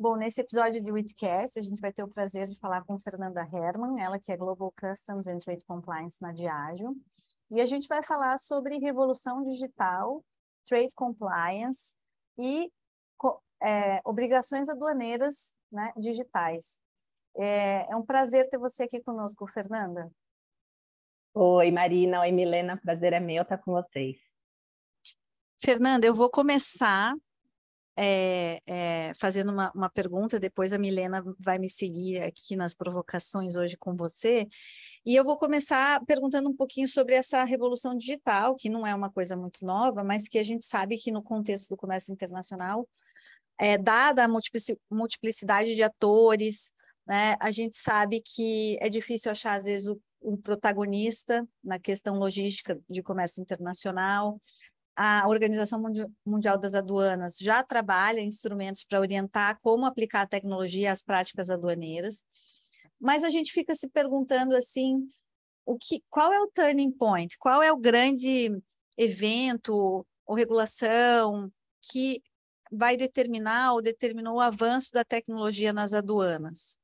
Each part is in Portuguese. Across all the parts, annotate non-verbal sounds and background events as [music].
Bom, nesse episódio de Witcast, a gente vai ter o prazer de falar com Fernanda Herman, ela que é Global Customs and Trade Compliance na Diageo, e a gente vai falar sobre revolução digital, trade compliance e é, obrigações aduaneiras né, digitais. É, é um prazer ter você aqui conosco, Fernanda. Oi, Marina. Oi, Milena. Prazer é meu estar com vocês. Fernanda, eu vou começar é, é, fazendo uma, uma, pergunta, depois a Milena vai me seguir aqui nas provocações hoje com você, e eu vou começar perguntando um pouquinho sobre essa revolução digital, que não é uma coisa muito nova, mas que a gente sabe que no contexto do comércio internacional, é, dada a multiplicidade de atores, né, a gente sabe que é difícil achar, às vezes, o, um protagonista na questão logística de comércio internacional, a Organização Mundial das Aduanas já trabalha instrumentos para orientar como aplicar a tecnologia às práticas aduaneiras, mas a gente fica se perguntando assim, o que, qual é o turning point? Qual é o grande evento ou regulação que vai determinar ou determinou o avanço da tecnologia nas aduanas?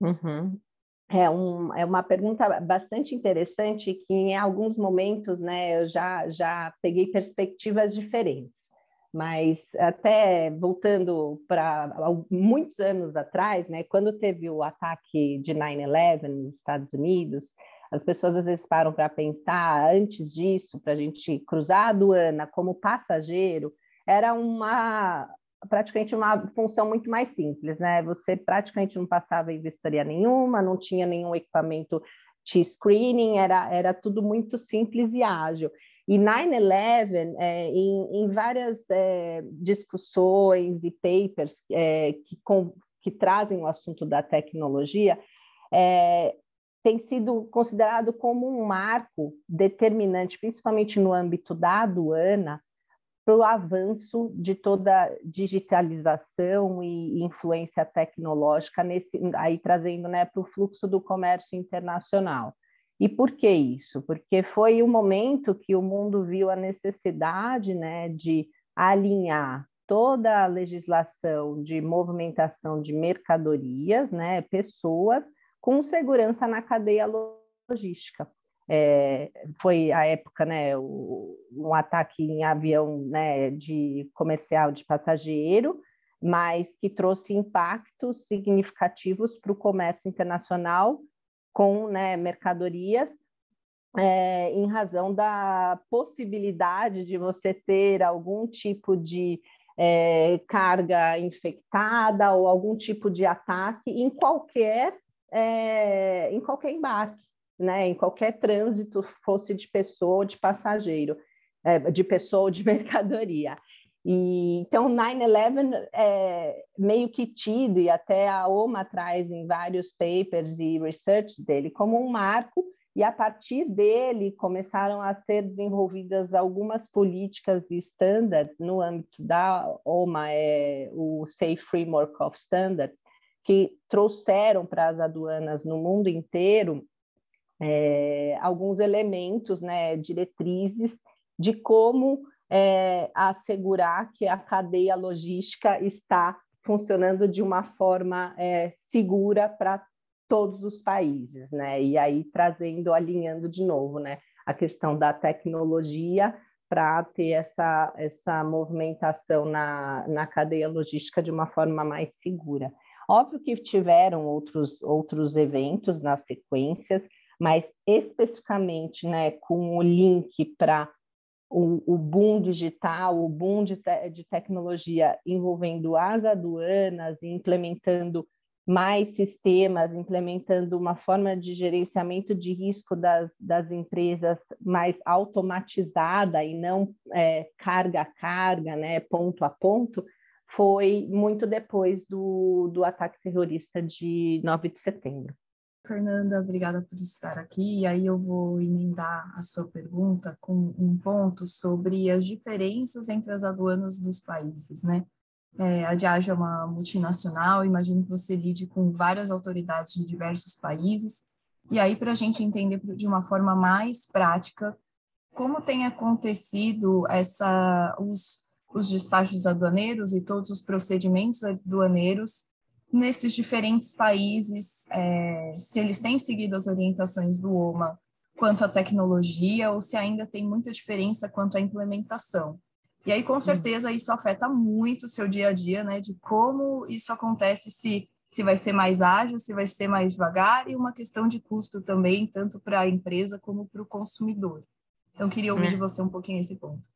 Uhum. É, um, é uma pergunta bastante interessante que em alguns momentos né, eu já, já peguei perspectivas diferentes. Mas até voltando para muitos anos atrás, né, quando teve o ataque de 9-11 nos Estados Unidos, as pessoas às vezes param para pensar, antes disso, para a gente cruzar a aduana como passageiro, era uma, praticamente uma função muito mais simples, né? Você praticamente não passava em vistoria nenhuma, não tinha nenhum equipamento de screening, era, era tudo muito simples e ágil. E 9-11, é, em, em, várias é, discussões e papers é, que, com, que trazem o assunto da tecnologia, é, tem sido considerado como um marco determinante, principalmente no âmbito da aduana, para o avanço de toda digitalização e influência tecnológica, nesse, aí trazendo né, para o fluxo do comércio internacional. E por que isso? Porque foi o momento que o mundo viu a necessidade né, de alinhar toda a legislação de movimentação de mercadorias, né, pessoas, com segurança na cadeia logística é, foi a época, né, o, um ataque em avião né, de comercial de passageiro, mas que trouxe impactos significativos para o comércio internacional com né, mercadorias, é, em razão da possibilidade de você ter algum tipo de é, carga infectada ou algum tipo de ataque em qualquer, é, em qualquer embarque né, em qualquer trânsito, fosse de pessoa ou de passageiro, é, de pessoa ou de [laughs] mercadoria. E, então, 9-11 é meio que tido, e até a OMA traz em vários papers e research dele, como um marco, e a partir dele começaram a ser desenvolvidas algumas políticas e standards no âmbito da OMA, é o Safe Framework of Standards, que trouxeram para as aduanas no mundo inteiro é, alguns elementos, né, diretrizes de como é, assegurar que a cadeia logística está funcionando de uma forma é, segura para todos os países, né? E aí trazendo, alinhando de novo, né, a questão da tecnologia para ter essa, essa movimentação na, na cadeia logística de uma forma mais segura. Óbvio que tiveram outros, outros eventos nas sequências, mas especificamente né, com o link para o, o, boom digital, o boom de, te, de tecnologia envolvendo as aduanas e implementando mais sistemas, implementando uma forma de gerenciamento de risco das, das empresas mais automatizada e não é, carga a carga, né, ponto a ponto, foi muito depois do, do ataque terrorista de 9 de setembro. Fernanda, obrigada por estar aqui. E aí eu vou emendar a sua pergunta com um ponto sobre as diferenças entre as aduanas dos países, né? É, a Diageo é uma multinacional, imagino que você lide com várias autoridades de diversos países. E aí, para a gente entender de uma forma mais prática, como tem acontecido essa, os, os despachos aduaneiros e todos os procedimentos aduaneiros nesses diferentes países, é, se eles têm seguido as orientações do OMA quanto à tecnologia ou se ainda tem muita diferença quanto à implementação. E aí, com certeza, isso afeta muito o seu dia a dia, né? De como isso acontece, se, se vai ser mais ágil, se vai ser mais devagar, e uma questão de custo também, tanto para a empresa como para o consumidor. Então, queria ouvir é. de você um pouquinho esse ponto.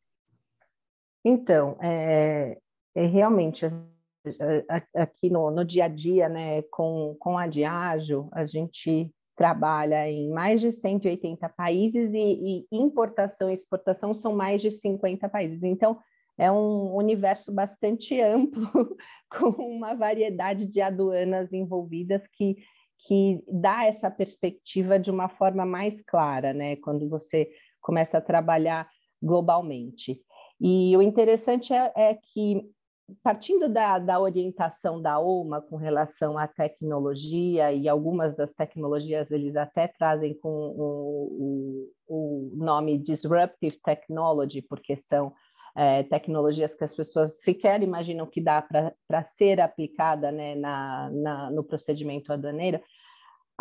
Então, é, é realmente aqui no, no, dia a dia, né, com, com a Diageo, a gente trabalha em mais de 180 países e, e, importação e exportação são mais de 50 países. Então, é um universo bastante amplo, [laughs] com uma variedade de aduanas envolvidas que, que dá essa perspectiva de uma forma mais clara, né? Quando você começa a trabalhar globalmente. E o interessante é, é que partindo da, da, orientação da OMA com relação à tecnologia, e algumas das tecnologias eles até trazem com o, o, o nome Disruptive Technology, porque são é, tecnologias que as pessoas sequer imaginam que dá para ser aplicada né, na, na, no procedimento aduaneiro,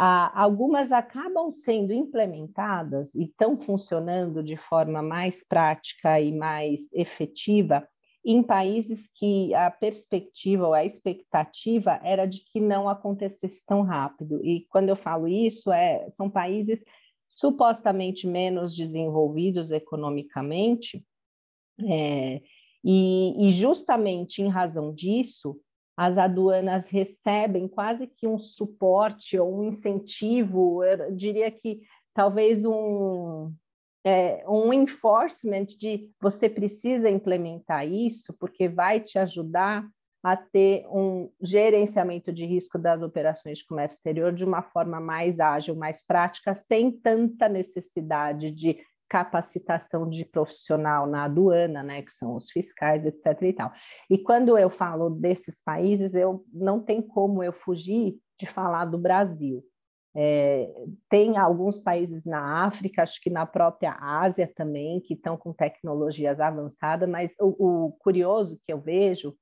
ah, algumas acabam sendo implementadas e estão funcionando de forma mais prática e mais efetiva em países que a perspectiva ou a expectativa era de que não acontecesse tão rápido. E quando eu falo isso, é, são países supostamente menos desenvolvidos economicamente, é, e, e justamente em razão disso, as aduanas recebem quase que um suporte ou um incentivo, eu diria que talvez um, é, um enforcement de você precisa implementar isso, porque vai te ajudar a ter um gerenciamento de risco das operações de comércio exterior de uma forma mais ágil, mais prática, sem tanta necessidade de capacitação de profissional na aduana, né, que são os fiscais, etc. e tal. E quando eu falo desses países, eu não tem como eu fugir de falar do Brasil. É, tem alguns países na África, acho que na própria Ásia também, que estão com tecnologias avançadas, mas o, o curioso que eu vejo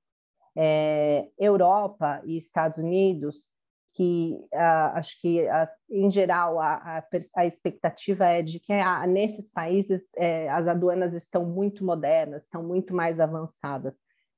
é Europa e Estados Unidos, que uh, acho que uh, em geral a, a, a, expectativa é de que uh, nesses países é, as aduanas estão muito modernas, estão muito mais avançadas.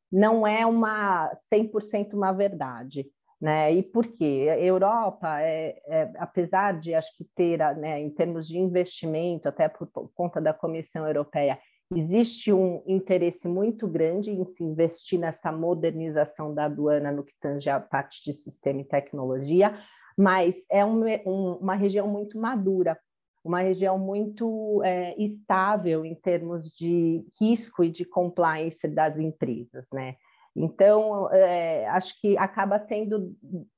Não é uma 100% uma verdade. Né? E por quê? A Europa, é, é, apesar de acho que ter, né, em termos de investimento, até por, por conta da Comissão Europeia, existe um interesse muito grande em se investir nessa modernização da aduana no que tange a parte de sistema e tecnologia, mas é um, um, uma região muito madura, uma região muito é, estável em termos de risco e de compliance das empresas, né? Então, é, acho que acaba sendo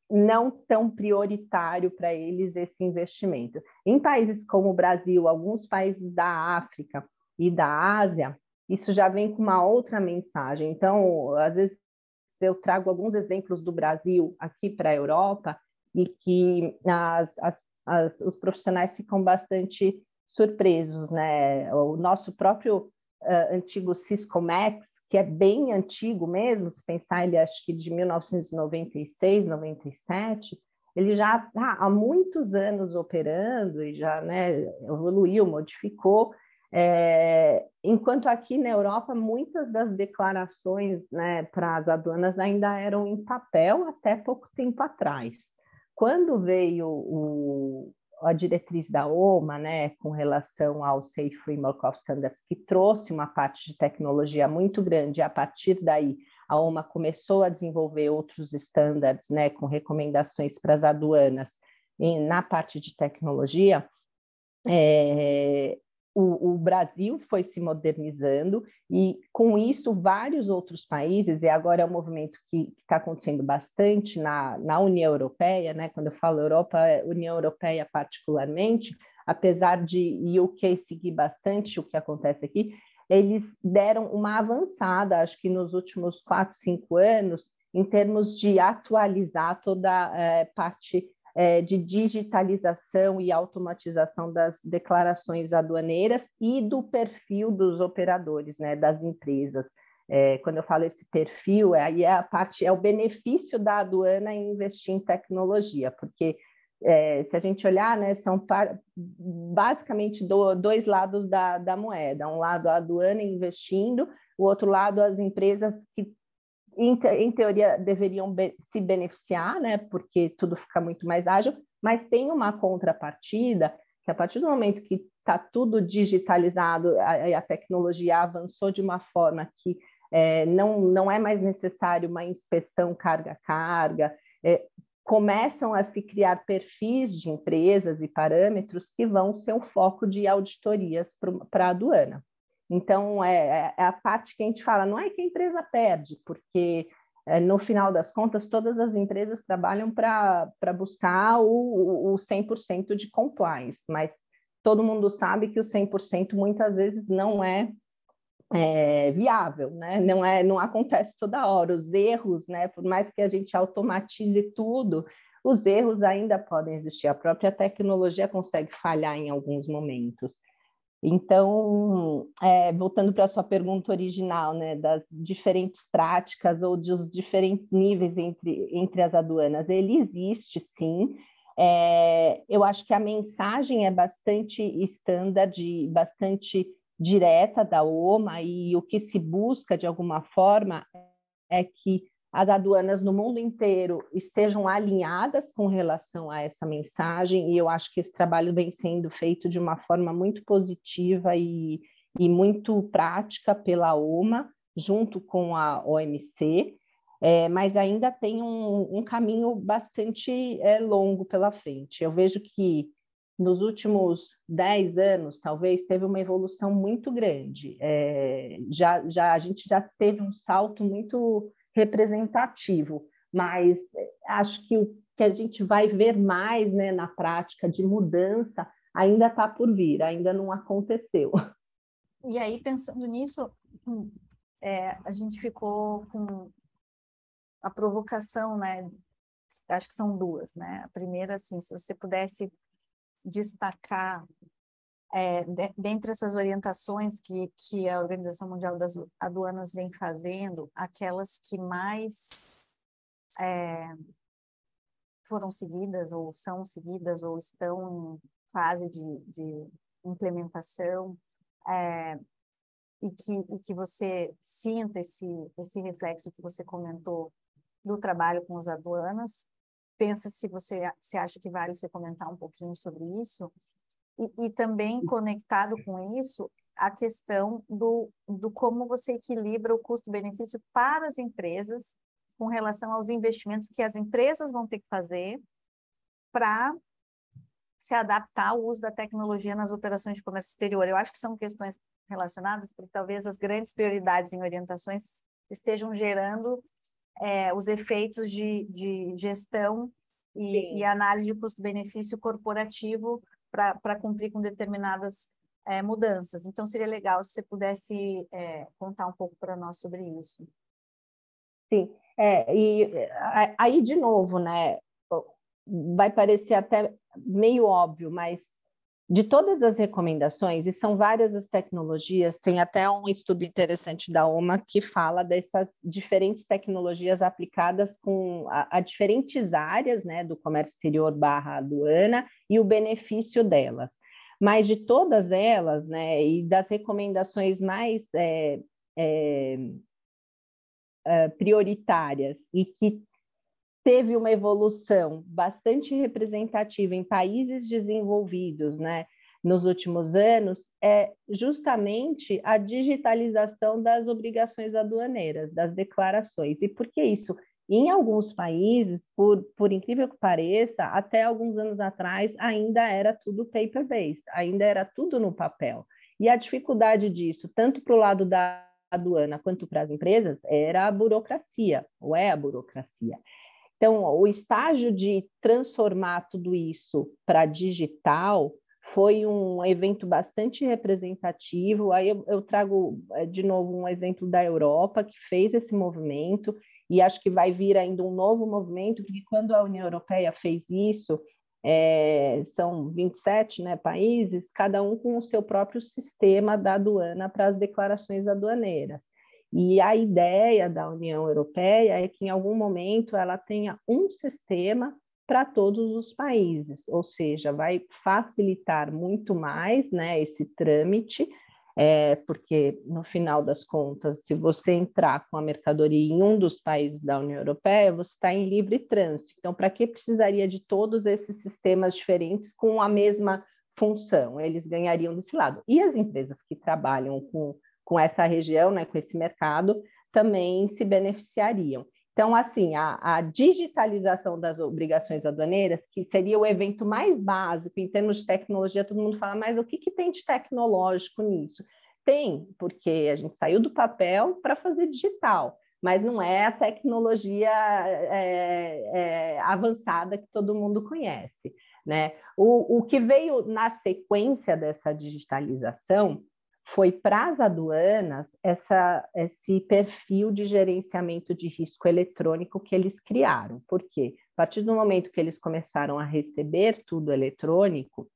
não tão prioritário para eles esse investimento. Em países como o Brasil, alguns países da África e da Ásia, isso já vem com uma outra mensagem. Então, às vezes eu trago alguns exemplos do Brasil aqui para a Europa e que as, as, as, os profissionais ficam bastante surpresos, né? O nosso próprio uh, antigo Cisco Max, que é bem antigo mesmo, se pensar ele acho que de 1996, 97, ele já está há muitos anos operando e já né, evoluiu, modificou. É, enquanto aqui na Europa, muitas das declarações né, para as aduanas ainda eram em papel até pouco tempo atrás. Quando veio o, a diretriz da OMA, né, com relação ao Safe Framework of Standards, que trouxe uma parte de tecnologia muito grande, a partir daí a OMA começou a desenvolver outros estándares, né, com recomendações para as aduanas na parte de tecnologia, é, o, o, Brasil foi se modernizando e, com isso, vários outros países, e agora é um movimento que está acontecendo bastante na, na União Europeia, né? quando eu falo Europa, é União Europeia particularmente, apesar de UK seguir bastante o que acontece aqui, eles deram uma avançada, acho que nos últimos quatro, cinco anos, em termos de atualizar toda a é, parte é, de digitalização e automatização das declarações aduaneiras e do perfil dos operadores, né, das empresas. É, quando eu falo esse perfil, é, aí é a parte, é o benefício da aduana em investir em tecnologia, porque é, se a gente olhar, né, são par, basicamente do, dois lados da, da moeda. Um lado a aduana investindo, o outro lado as empresas que, em, em teoria, deveriam be se beneficiar, né, porque tudo fica muito mais ágil, mas tem uma contrapartida que a partir do momento que está tudo digitalizado, a, a, tecnologia avançou de uma forma que é, não, não é mais necessário uma inspeção carga-carga, é, começam a se criar perfis de empresas e parâmetros que vão ser um foco de auditorias para a aduana. Então, é, é, é, a parte que a gente fala, não é que a empresa perde, porque é, no final das contas, todas as empresas trabalham para buscar o, o 100% de compliance, mas todo mundo sabe que o 100% muitas vezes não é é, viável, né? Não é, não acontece toda hora. Os erros, né? Por mais que a gente automatize tudo, os erros ainda podem existir. A própria tecnologia consegue falhar em alguns momentos. Então, é, voltando para a sua pergunta original, né, das diferentes práticas ou dos diferentes níveis entre, entre as aduanas, ele existe sim. É, eu acho que a mensagem é bastante standard, bastante direta da OMA e o que se busca de alguma forma é que as aduanas no mundo inteiro estejam alinhadas com relação a essa mensagem, e eu acho que esse trabalho vem sendo feito de uma forma muito positiva e, e muito prática pela OMA, junto com a OMC, é, mas ainda tem um, um caminho bastante é, longo pela frente. Eu vejo que nos últimos 10 anos, talvez, teve uma evolução muito grande. É, já, já, a gente já teve um salto muito representativo, mas acho que o que a gente vai ver mais né, na prática de mudança ainda está por vir, ainda não aconteceu. E aí, pensando nisso, é, a gente ficou com a provocação, né? Acho que são duas, né? A primeira, assim, se você pudesse destacar, é, de, dentre essas orientações que, que a Organização Mundial das Aduanas vem fazendo, aquelas que mais é, foram seguidas, ou são seguidas, ou estão em fase de, de implementação, é, e, que, e que você sinta esse, esse reflexo que você comentou do trabalho com as aduanas, pensa se você se acha que vale você comentar um pouquinho sobre isso e, e também conectado com isso a questão do, do como você equilibra o custo-benefício para as empresas com relação aos investimentos que as empresas vão ter que fazer para se adaptar ao uso da tecnologia nas operações de comércio exterior. Eu acho que são questões relacionadas, porque talvez as grandes prioridades em orientações estejam gerando é, os efeitos de, de gestão e, e análise de custo-benefício corporativo para cumprir com determinadas é, mudanças. Então, seria legal se você pudesse é, contar um pouco para nós sobre isso. Sim, é, e aí, de novo, né, vai parecer até meio óbvio, mas de todas as recomendações, e são várias as tecnologias, tem até um estudo interessante da OMA que fala dessas diferentes tecnologias aplicadas com a, a diferentes áreas né, do comércio exterior barra aduana e o benefício delas. Mas de todas elas, né, e das recomendações mais é, é, prioritárias e que teve uma evolução bastante representativa em países desenvolvidos, né? nos últimos anos é justamente a digitalização das obrigações aduaneiras, das declarações. E por que isso? Em alguns países, por, por incrível que pareça, até alguns anos atrás ainda era tudo paper-based, ainda era tudo no papel. E a dificuldade disso, tanto para o lado da aduana quanto para as empresas, era a burocracia, ou é a burocracia. Então, o estágio de transformar tudo isso para digital foi um evento bastante representativo. Aí eu, eu, trago eh, de novo um exemplo da Europa que fez esse movimento e acho que vai vir ainda um novo movimento, porque quando a União Europeia fez isso, é, são 27 né, países, cada um com o seu próprio sistema da aduana para as declarações aduaneiras. E a ideia da União Europeia é que em algum momento ela tenha um sistema para todos os países, ou seja, vai facilitar muito mais né, esse trâmite, é, porque no final das contas, se você entrar com a mercadoria em um dos países da União Europeia, você está em livre trânsito. Então, para que precisaria de todos esses sistemas diferentes com a mesma função? Eles ganhariam desse lado. E as empresas que trabalham com, com essa região, né, com esse mercado, também se beneficiariam. Então, assim, a, a, digitalização das obrigações aduaneiras, que seria o evento mais básico em termos de tecnologia, todo mundo fala, mas o que, que tem de tecnológico nisso? Tem, porque a gente saiu do papel para fazer digital, mas não é a tecnologia é, é, avançada que todo mundo conhece. Né? O, o que veio na sequência dessa digitalização foi para as aduanas essa, esse perfil de gerenciamento de risco eletrônico que eles criaram. Por quê? A partir do momento que eles começaram a receber tudo eletrônico,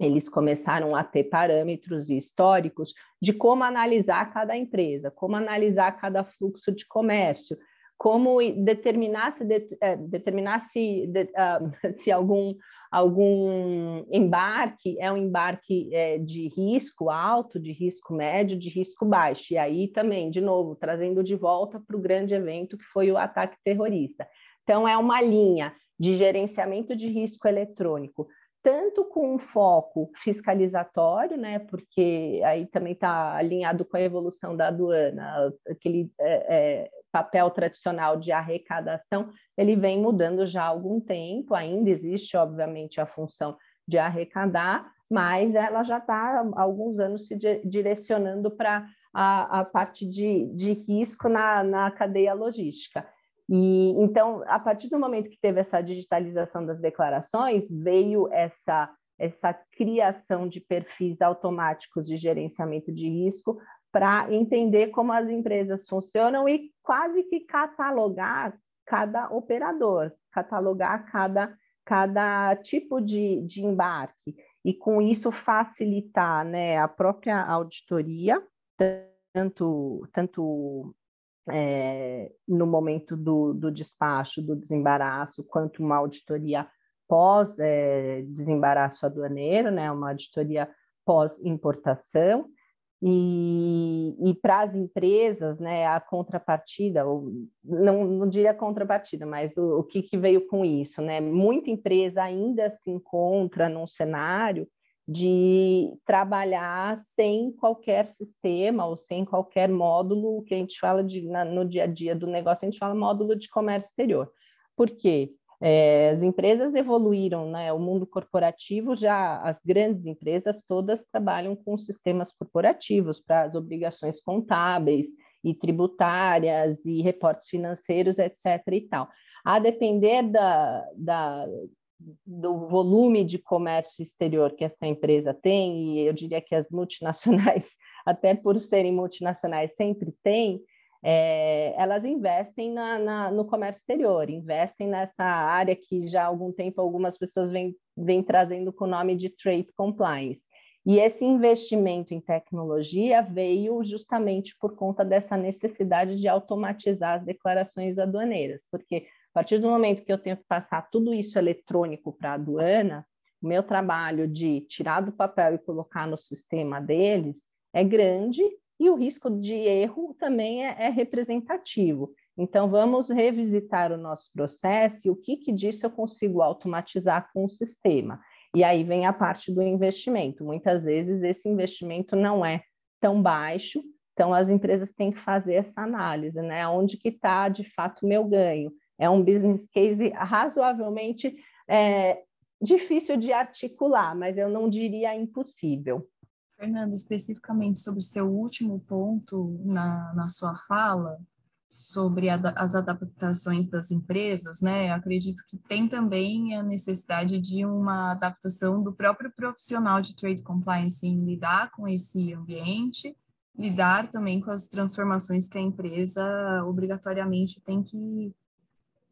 eles começaram a ter parâmetros históricos de como analisar cada empresa, como analisar cada fluxo de comércio, como determinar se, de, determinar se, de, uh, se algum algum embarque é um embarque é, de risco alto, de risco médio, de risco baixo. E aí também, de novo, trazendo de volta para o grande evento que foi o ataque terrorista. Então, é uma linha de gerenciamento de risco eletrônico, tanto com um foco fiscalizatório, né, porque aí também está alinhado com a evolução da aduana, aquele é, é, papel tradicional de arrecadação, ele vem mudando já há algum tempo, ainda existe, obviamente, a função de arrecadar, mas ela já está há alguns anos se direcionando para a, a, parte de, de risco na, na cadeia logística. E então, a partir do momento que teve essa digitalização das declarações, veio essa essa criação de perfis automáticos de gerenciamento de risco para entender como as empresas funcionam e quase que catalogar cada operador, catalogar cada, cada tipo de, de embarque, e com isso facilitar né, a própria auditoria, tanto, tanto é, no momento do, do despacho, do desembaraço, quanto uma auditoria pós-desembaraço é, aduaneiro, né, uma auditoria pós-importação, e, e para as empresas, né, a contrapartida, ou, não, não diria contrapartida, mas o, o que, que veio com isso? Né? Muita empresa ainda se encontra num cenário de trabalhar sem qualquer sistema ou sem qualquer módulo que a gente fala de, na, no dia a dia do negócio, a gente fala módulo de comércio exterior. Por quê? É, as empresas evoluíram, né? O mundo corporativo já, as grandes empresas todas trabalham com sistemas corporativos para as obrigações contábeis e tributárias e reportes financeiros, etc. e tal. A depender da, da, do volume de comércio exterior que essa empresa tem, e eu diria que as multinacionais, [laughs] até por serem multinacionais, sempre têm, é, elas investem na, na, no comércio exterior, investem nessa área que já há algum tempo algumas pessoas vêm, vêm trazendo com o nome de trade compliance. E esse investimento em tecnologia veio justamente por conta dessa necessidade de automatizar as declarações aduaneiras, porque a partir do momento que eu tenho que passar tudo isso eletrônico para a aduana, o meu trabalho de tirar do papel e colocar no sistema deles é grande e o risco de erro também é, é representativo. Então, vamos revisitar o nosso processo e o que, que disso eu consigo automatizar com o sistema. E aí vem a parte do investimento. Muitas vezes esse investimento não é tão baixo, então as empresas têm que fazer essa análise, né? Onde que está de fato o meu ganho? É um business case razoavelmente é, difícil de articular, mas eu não diria impossível. Fernanda, especificamente sobre seu último ponto na, na sua fala, sobre a, as adaptações das empresas, né? acredito que tem também a necessidade de uma adaptação do próprio profissional de trade compliance em lidar com esse ambiente, lidar também com as transformações que a empresa obrigatoriamente tem que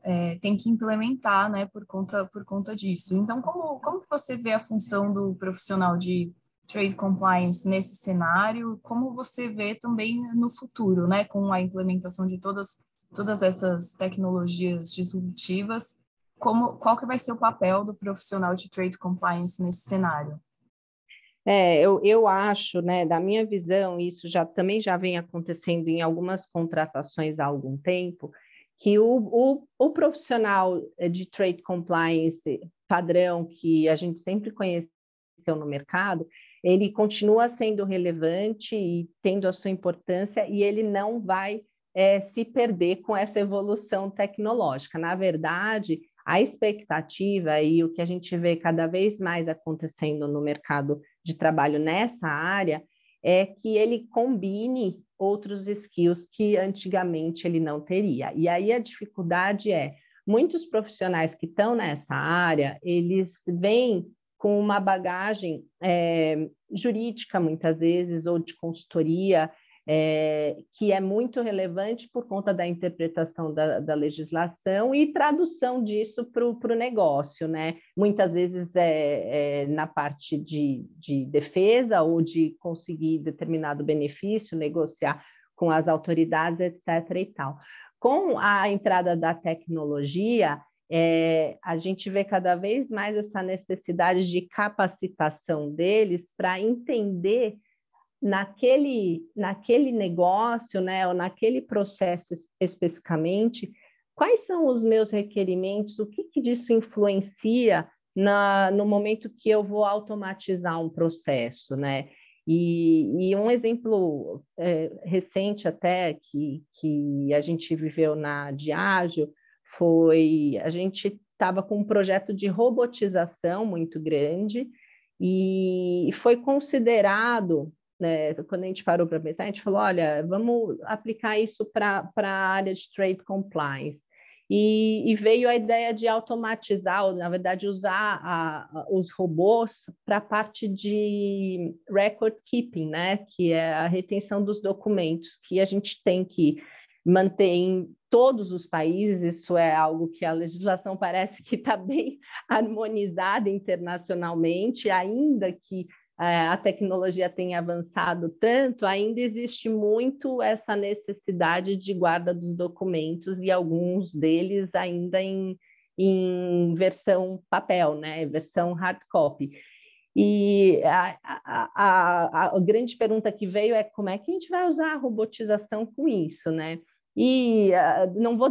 é, tem que implementar, né, por conta por conta disso. Então, como como que você vê a função do profissional de trade compliance nesse cenário, como você vê também no futuro, né, com a implementação de todas todas essas tecnologias disruptivas, como qual que vai ser o papel do profissional de trade compliance nesse cenário? É, eu, eu acho, né, da minha visão, isso já também já vem acontecendo em algumas contratações há algum tempo, que o, o, o profissional de trade compliance padrão que a gente sempre conheceu no mercado, ele continua sendo relevante e tendo a sua importância e ele não vai é, se perder com essa evolução tecnológica. Na verdade, a expectativa e o que a gente vê cada vez mais acontecendo no mercado de trabalho nessa área é que ele combine outros skills que antigamente ele não teria. E aí a dificuldade é muitos profissionais que estão nessa área, eles vêm com uma bagagem é, jurídica, muitas vezes, ou de consultoria, é, que é muito relevante por conta da interpretação da, da legislação e tradução disso para o negócio, né? Muitas vezes é, é, na parte de, de defesa ou de conseguir determinado benefício, negociar com as autoridades, etc. e tal. Com a entrada da tecnologia, é, a gente vê cada vez mais essa necessidade de capacitação deles para entender naquele, naquele negócio, né, ou naquele processo especificamente, quais são os meus requerimentos, o que, que disso influencia na, no momento que eu vou automatizar um processo, né? E, e um exemplo é, recente até que, que a gente viveu na Diageo foi a gente estava com um projeto de robotização muito grande e foi considerado, né, quando a gente parou para pensar, a gente falou, olha, vamos aplicar isso para a área de trade compliance. E, e, veio a ideia de automatizar, ou na verdade usar a, a, os robôs para a parte de record keeping, né, que é a retenção dos documentos que a gente tem que manter em todos os países, isso é algo que a legislação parece que está bem [laughs] harmonizada internacionalmente, ainda que é, a tecnologia tenha avançado tanto, ainda existe muito essa necessidade de guarda dos documentos e alguns deles ainda em, em versão papel, né? versão hard copy. E a, a, a, a, grande pergunta que veio é como é que a gente vai usar a robotização com isso, né? E uh, não vou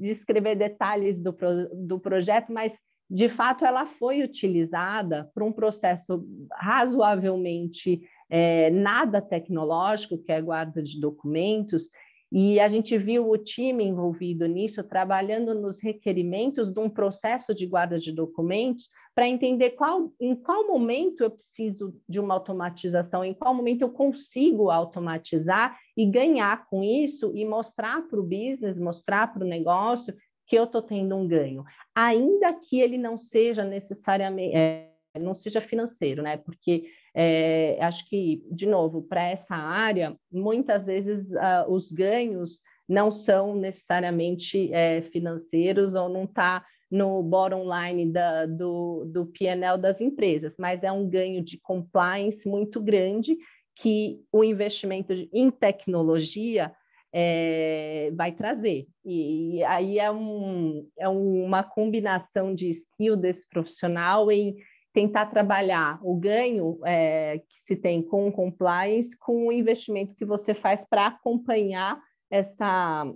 descrever detalhes do, pro, do projeto, mas de fato ela foi utilizada para um processo razoavelmente é, nada tecnológico, que é guarda de documentos, e a gente viu o time envolvido nisso, trabalhando nos requerimentos de um processo de guarda de documentos, para entender qual, em qual momento eu preciso de uma automatização, em qual momento eu consigo automatizar e ganhar com isso e mostrar para o business, mostrar para o negócio que eu estou tendo um ganho, ainda que ele não seja necessariamente, é, não seja financeiro, né? Porque é, acho que, de novo, para essa área, muitas vezes uh, os ganhos não são necessariamente é, financeiros ou não está no bottom line da, do, do PNL das empresas, mas é um ganho de compliance muito grande que o investimento em tecnologia é, vai trazer. E, aí é, um, é uma combinação de skill desse profissional em tentar trabalhar o ganho é, que se tem com o compliance com o investimento que você faz para acompanhar essa,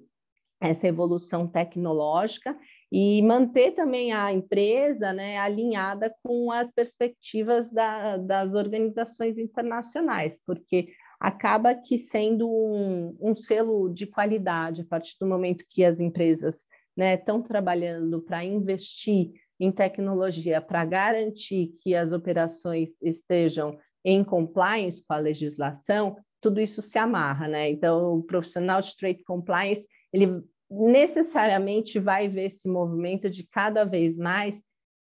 essa evolução tecnológica e manter também a empresa né, alinhada com as perspectivas da, das organizações internacionais, porque acaba que sendo um, um, selo de qualidade a partir do momento que as empresas estão né, trabalhando para investir em tecnologia para garantir que as operações estejam em compliance com a legislação, tudo isso se amarra, né? Então, o profissional de trade compliance, ele necessariamente vai ver esse movimento de cada vez mais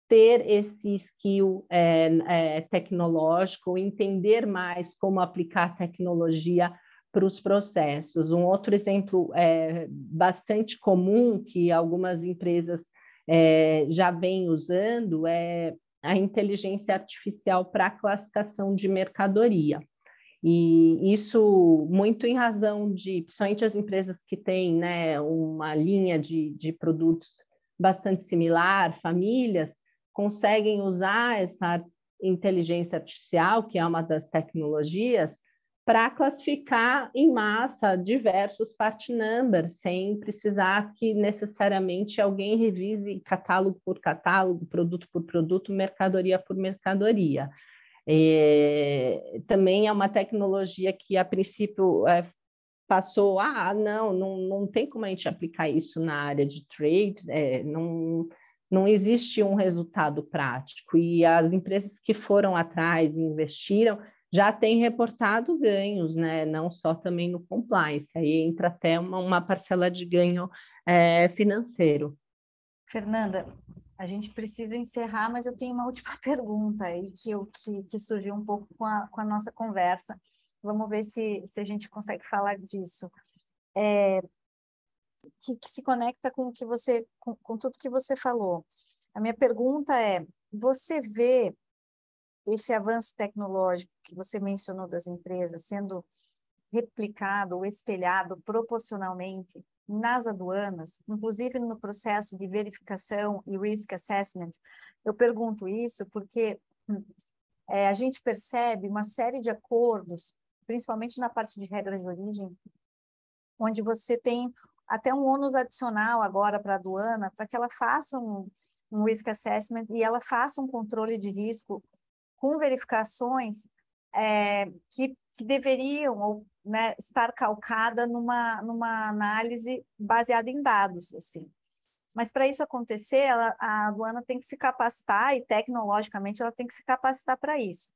ter esse skill é, é, tecnológico, entender mais como aplicar tecnologia para os processos. Um outro exemplo é, bastante comum que algumas empresas é, já vêm usando é a inteligência artificial para classificação de mercadoria. E isso muito em razão de, principalmente as empresas que têm né, uma linha de, de produtos bastante similar, famílias, conseguem usar essa inteligência artificial, que é uma das tecnologias, para classificar em massa diversos part numbers, sem precisar que necessariamente alguém revise catálogo por catálogo, produto por produto, mercadoria por mercadoria. É, também é uma tecnologia que, a princípio, é, passou, ah, não, não, não tem como a gente aplicar isso na área de trade, é, não, não existe um resultado prático. E as empresas que foram atrás e investiram já têm reportado ganhos, né? não só também no compliance, aí entra até uma, uma parcela de ganho é, financeiro. Fernanda, a gente precisa encerrar, mas eu tenho uma última [laughs] pergunta aí que, que, que surgiu um pouco com a, com a nossa conversa. Vamos ver se, se a gente consegue falar disso. É, que, que, se conecta com o que você, com, com tudo que você falou. A minha pergunta é: você vê esse avanço tecnológico que você mencionou das empresas sendo replicado ou espelhado proporcionalmente nas aduanas, inclusive no processo de verificação e risk assessment. Eu pergunto isso porque é, a gente percebe uma série de acordos, principalmente na parte de regras de origem, onde você tem até um ônus adicional agora para a aduana, para que ela faça um, um risk assessment e ela faça um controle de risco com verificações é, que, que deveriam ou né, estar calcada numa, numa análise baseada em dados, assim. Mas para isso acontecer, ela, a aduana tem que se capacitar e tecnologicamente ela tem que se capacitar para isso.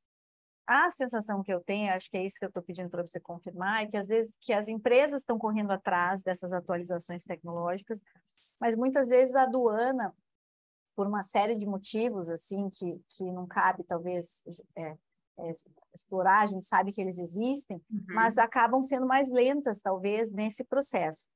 A sensação que eu tenho, acho que é isso que eu estou pedindo para você confirmar, é que às vezes que as empresas estão correndo atrás dessas atualizações tecnológicas, mas muitas vezes a aduana, por uma série de motivos assim que, que não cabe talvez é, é, explorar, a gente sabe que eles existem, uhum. mas acabam sendo mais lentas, talvez, nesse processo.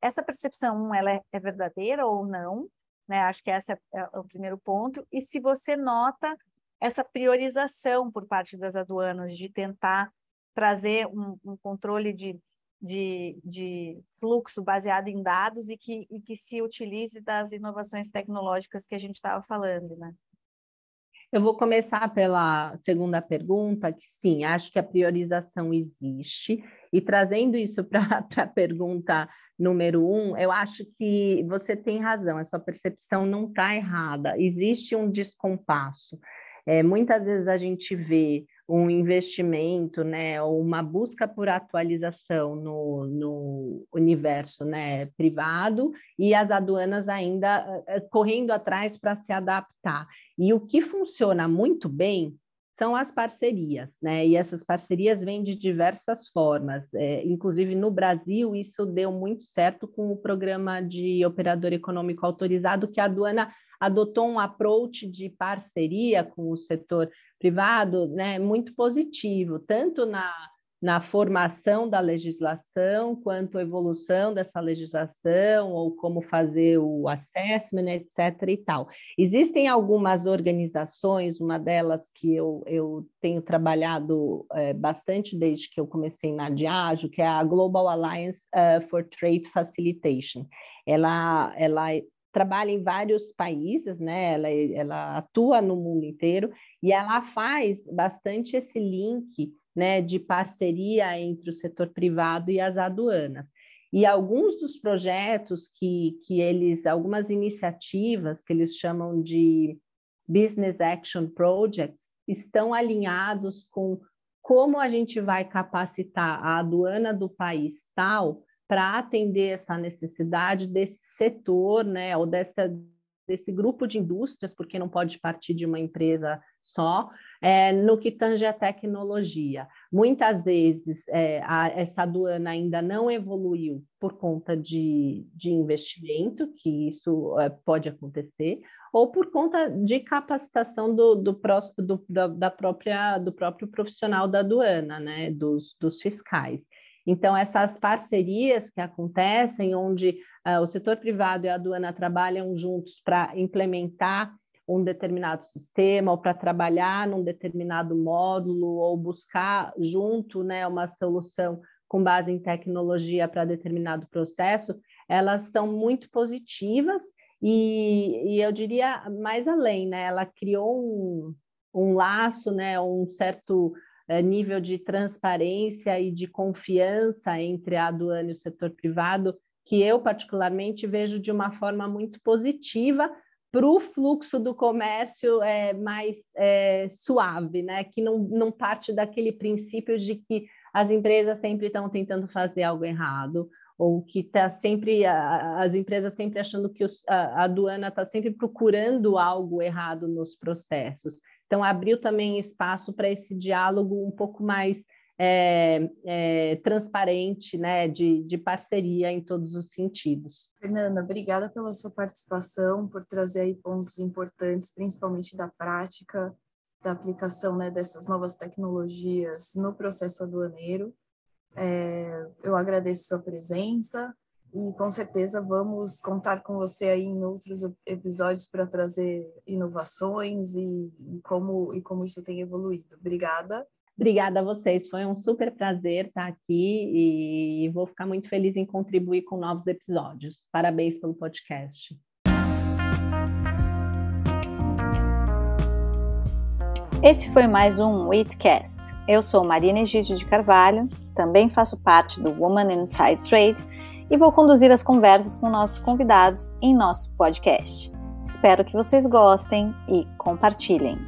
Essa percepção, ela é, é verdadeira ou não? Né? Acho que esse é, é, o primeiro ponto. E se você nota essa priorização por parte das aduanas de tentar trazer um, um controle de, de, de, fluxo baseado em dados e que, e que se utilize das inovações tecnológicas que a gente estava falando, né? Eu vou começar pela segunda pergunta, que sim, acho que a priorização existe, e trazendo isso [laughs] para a pergunta número um, eu acho que você tem razão, a sua percepção não está errada, existe um descompasso. É, muitas vezes a gente vê um investimento, né, ou uma busca por atualização no, no universo né, privado e as aduanas ainda uh, correndo atrás para se adaptar. E o que funciona muito bem são as parcerias, né? E essas parcerias vêm de diversas formas. É, inclusive no Brasil, isso deu muito certo com o programa de operador econômico autorizado, que a aduana adotou um approach de parceria com o setor privado né, muito positivo, tanto na, na formação da legislação, quanto a evolução dessa legislação, ou como fazer o assessment, etc. e tal. Existem algumas organizações, uma delas que eu, eu tenho trabalhado é, bastante desde que eu comecei na Diageo, que é a Global Alliance uh, for Trade Facilitation. Ela, ela trabalha em vários países, né? Ela, ela atua no mundo inteiro e ela faz bastante esse link, né, de parceria entre o setor privado e as aduanas. E alguns dos projetos que, que eles, algumas iniciativas que eles chamam de Business Action Projects, estão alinhados com como a gente vai capacitar a aduana do país tal para atender essa necessidade desse setor, né, ou dessa, desse grupo de indústrias, porque não pode partir de uma empresa só, é, no que tange a tecnologia. Muitas vezes é, a, essa aduana ainda não evoluiu por conta de, de investimento, que isso é, pode acontecer, ou por conta de capacitação do, do, do, da própria, do próprio profissional da aduana, né, dos, dos fiscais. Então, essas parcerias que acontecem, onde uh, o setor privado e a aduana trabalham juntos para implementar um determinado sistema ou para trabalhar num determinado módulo ou buscar junto né, uma solução com base em tecnologia para determinado processo, elas são muito positivas e, e eu diria mais além, né? Ela criou um, um laço, né, um certo nível de transparência e de confiança entre a aduana e o setor privado, que eu particularmente vejo de uma forma muito positiva para o fluxo do comércio é, mais é, suave, né? que não, não parte daquele princípio de que as empresas sempre estão tentando fazer algo errado, ou que está sempre, as empresas sempre achando que os, a, a aduana está sempre procurando algo errado nos processos. Então, abriu também espaço para esse diálogo um pouco mais é, é, transparente, né, de, de parceria em todos os sentidos. Fernanda, obrigada pela sua participação, por trazer aí pontos importantes, principalmente da prática, da aplicação né, dessas novas tecnologias no processo aduaneiro. É, eu agradeço sua presença e com certeza vamos contar com você aí em outros episódios para trazer inovações e, e, como, e como isso tem evoluído. Obrigada. Obrigada a vocês, foi um super prazer estar aqui e vou ficar muito feliz em contribuir com novos episódios. Parabéns pelo podcast. Esse foi mais um Witcast. Eu sou Marina Egídio de Carvalho, também faço parte do Woman Inside Trade e vou conduzir as conversas com nossos convidados em nosso podcast. Espero que vocês gostem e compartilhem.